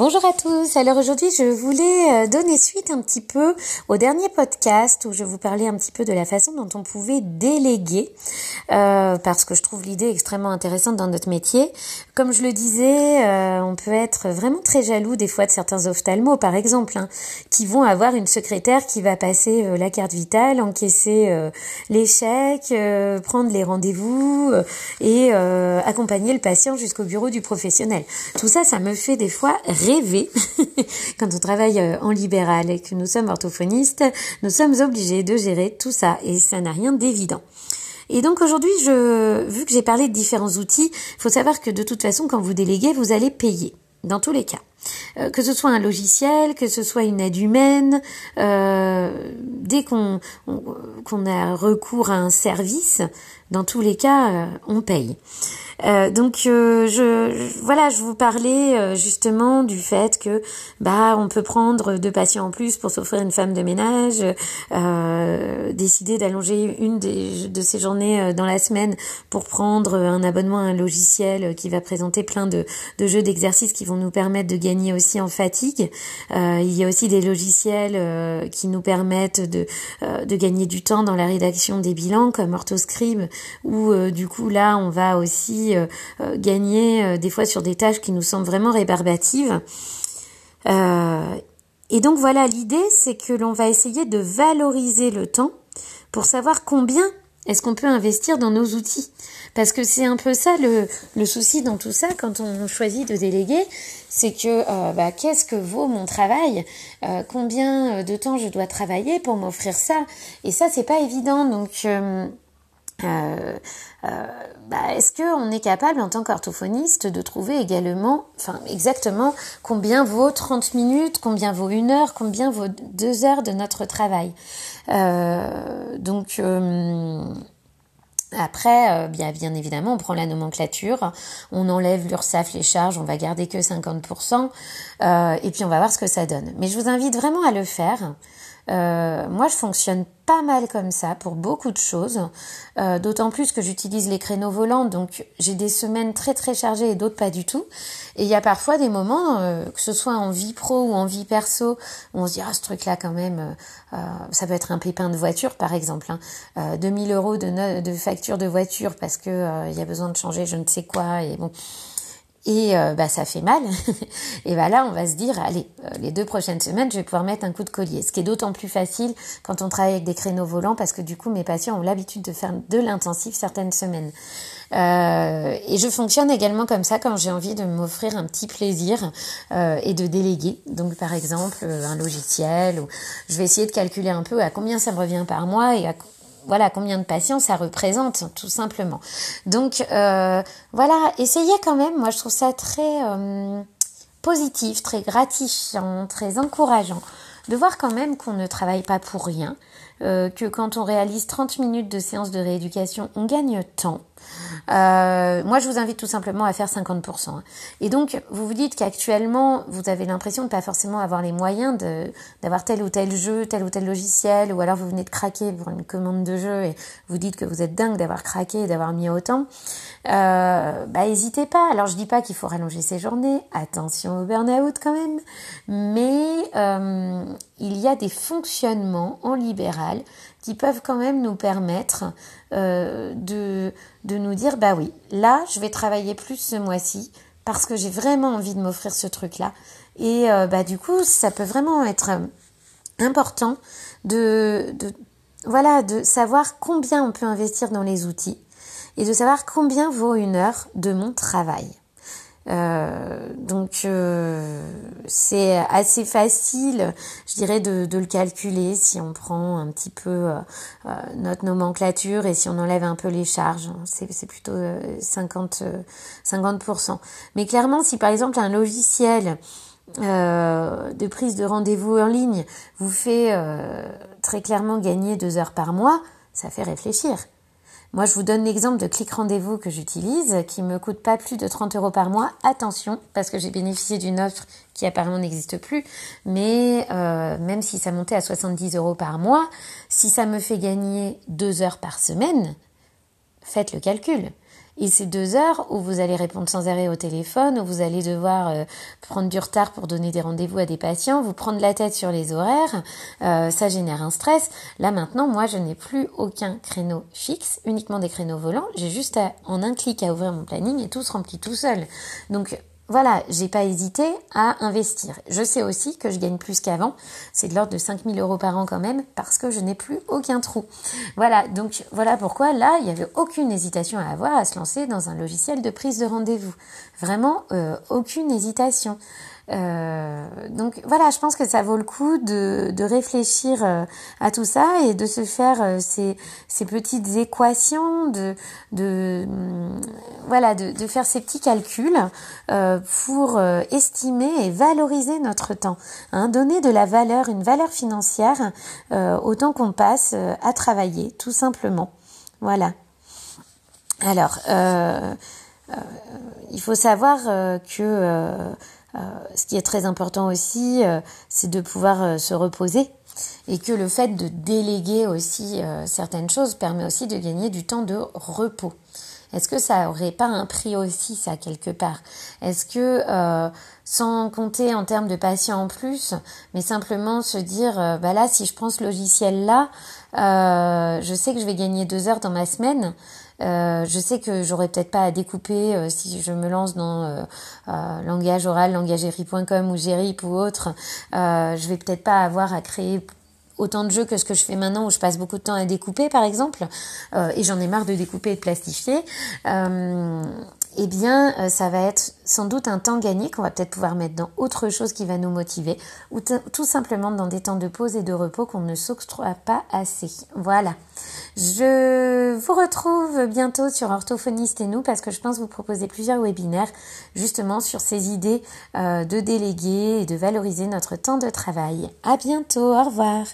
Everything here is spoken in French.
Bonjour à tous. Alors aujourd'hui, je voulais euh, donner suite un petit peu au dernier podcast où je vous parlais un petit peu de la façon dont on pouvait déléguer, euh, parce que je trouve l'idée extrêmement intéressante dans notre métier. Comme je le disais, euh, on peut être vraiment très jaloux des fois de certains ophtalmos, par exemple, hein, qui vont avoir une secrétaire qui va passer la carte vitale, encaisser les chèques, prendre les rendez-vous et accompagner le patient jusqu'au bureau du professionnel. Tout ça, ça me fait des fois rêver. Quand on travaille euh, en libéral et que nous sommes orthophonistes, nous sommes obligés de gérer tout ça et ça n'a rien d'évident. Et donc aujourd'hui, je, vu que j'ai parlé de différents outils, il faut savoir que de toute façon, quand vous déléguez, vous allez payer dans tous les cas. Euh, que ce soit un logiciel, que ce soit une aide humaine, euh, dès qu'on a recours à un service, dans tous les cas, on paye. Euh, donc euh, je, voilà, je vous parlais euh, justement du fait que bah on peut prendre deux patients en plus pour s'offrir une femme de ménage, décider d'allonger une des, de ces journées dans la semaine pour prendre un abonnement à un logiciel qui va présenter plein de, de jeux d'exercices qui vont nous permettre de gagner aussi en fatigue. il y a aussi des logiciels qui nous permettent de, de gagner du temps dans la rédaction des bilans comme Orthoscribe où du coup là on va aussi euh, euh, gagner euh, des fois sur des tâches qui nous semblent vraiment rébarbatives. et donc voilà, l'idée c'est que l'on va essayer de valoriser le temps pour savoir combien est-ce qu'on peut investir dans nos outils? Parce que c'est un peu ça le, le, souci dans tout ça quand on choisit de déléguer, c'est que bah, qu'est-ce que vaut mon travail? Combien de temps je dois travailler pour m'offrir ça? Et ça, c'est pas évident. Donc euh, euh, bah, est-ce qu'on est capable en tant qu'orthophoniste de trouver également, enfin exactement combien vaut 30 minutes, combien vaut une heure, combien vaut deux heures de notre travail? Euh, Donc après, bien, bien évidemment, on prend la nomenclature, on enlève l'URSAF, les charges, on va garder que 50%, et puis on va voir ce que ça donne. Mais je vous invite vraiment à le faire. Moi, je fonctionne pas mal comme ça pour beaucoup de choses, euh, d'autant plus que j'utilise les créneaux volants, donc j'ai des semaines très très chargées et d'autres pas du tout. Et il y a parfois des moments, euh, que ce soit en vie pro ou en vie perso, où on se dit ah ce truc-là quand même, euh, ça peut être un pépin de voiture par exemple, hein. 2000 euros de, de facture de voiture parce que il y a besoin de changer je ne sais quoi et bon et euh, bah, ça fait mal. et bah là, on va se dire, allez, euh, les deux prochaines semaines, je vais pouvoir mettre un coup de collier. Ce qui est d'autant plus facile quand on travaille avec des créneaux volants, parce que du coup, mes patients ont l'habitude de faire de l'intensif certaines semaines. Euh, et je fonctionne également comme ça quand j'ai envie de m'offrir un petit plaisir et de déléguer. Donc, par exemple, un logiciel, ou je vais essayer de calculer un peu à combien ça me revient par mois et à voilà combien de patients ça représente, tout simplement. Donc euh, voilà, essayez quand même. Moi, je trouve ça très euh, positif, très gratifiant, très encourageant de voir quand même qu'on ne travaille pas pour rien, euh, que quand on réalise 30 minutes de séance de rééducation, on gagne temps. Euh, moi, je vous invite tout simplement à faire 50%. Hein. Et donc, vous vous dites qu'actuellement, vous avez l'impression de pas forcément avoir les moyens d'avoir tel ou tel jeu, tel ou tel logiciel, ou alors vous venez de craquer pour une commande de jeu et vous dites que vous êtes dingue d'avoir craqué et d'avoir mis autant. Euh, bah, hésitez pas. Alors, je dis pas qu'il faut rallonger ses journées. Attention au burn-out quand même. Mais euh, il y a des fonctionnements en libéral qui peuvent quand même nous permettre euh, de, de nous dire, bah oui, là, je vais travailler plus ce mois-ci parce que j'ai vraiment envie de m'offrir ce truc-là. Et euh, bah du coup, ça peut vraiment être important de, de, voilà, de savoir combien on peut investir dans les outils et de savoir combien vaut une heure de mon travail. Euh, donc euh, c'est assez facile, je dirais, de, de, le calculer si on prend un petit peu euh, euh notre nomenclature et si on enlève un peu les charges. C'est plutôt 50, 50%. Mais clairement, si par exemple un logiciel de prise de rendez-vous en ligne vous fait très clairement gagner deux heures par mois, ça fait réfléchir. Moi, je vous donne l'exemple de Click Rendez-vous que j'utilise, qui me coûte pas plus de 30 euros par mois. Attention, parce que j'ai bénéficié d'une offre qui apparemment n'existe plus, mais euh, même si ça montait à 70 euros par mois, si ça me fait gagner deux heures par semaine, faites le calcul. Et c'est deux heures où vous allez répondre sans arrêt au téléphone, où vous allez devoir euh, prendre du retard pour donner des rendez-vous à des patients, vous prendre la tête sur les horaires, euh, ça génère un stress. Là maintenant, moi, je n'ai plus aucun créneau fixe, uniquement des créneaux volants. J'ai juste en un clic à ouvrir mon planning et tout se remplit tout seul. Donc voilà, j'ai pas hésité à investir. Je sais aussi que je gagne plus qu'avant. C'est de l'ordre de 5000 euros par an quand même parce que je n'ai plus aucun trou. Voilà, donc voilà pourquoi là, il n'y avait aucune hésitation à avoir à se lancer dans un logiciel de prise de rendez-vous. Vraiment, euh, aucune hésitation. Euh, donc voilà, je pense que ça vaut le coup de, de réfléchir euh, à tout ça et de se faire euh, ces, ces, petites équations, de, de mm, voilà, de, de, faire ces petits calculs pour estimer et valoriser notre temps, hein, donner de la valeur, une valeur financière au temps qu'on passe à travailler, tout simplement. Voilà. Alors, il faut savoir que euh, ce qui est très important aussi, euh, c'est de pouvoir euh, se reposer et que le fait de déléguer aussi certaines choses permet aussi de gagner du temps de repos. Est-ce que ça aurait pas un prix aussi, ça, quelque part? Est-ce que, sans compter en termes de patients en plus, mais simplement se dire, bah là, si je prends ce logiciel-là, je sais que je vais gagner deux heures dans ma semaine, euh, je sais que j'aurais peut-être pas à découper euh, si je me lance dans euh, langage oral, langagerie.com ou Gérip ou autre. je vais peut-être pas avoir à créer autant de jeux que ce que je fais maintenant où je passe beaucoup de temps à découper par exemple et j'en ai marre de découper et de plastifier eh bien, ça va être sans doute un temps gagné qu'on va peut-être pouvoir mettre dans autre chose qui va nous motiver, ou tout simplement dans des temps de pause et de repos qu'on ne s'octroie pas assez. Voilà. Je vous retrouve bientôt sur Orthophoniste et nous parce que je pense vous proposer plusieurs webinaires justement sur ces idées euh, de déléguer et de valoriser notre temps de travail. À bientôt. Au revoir.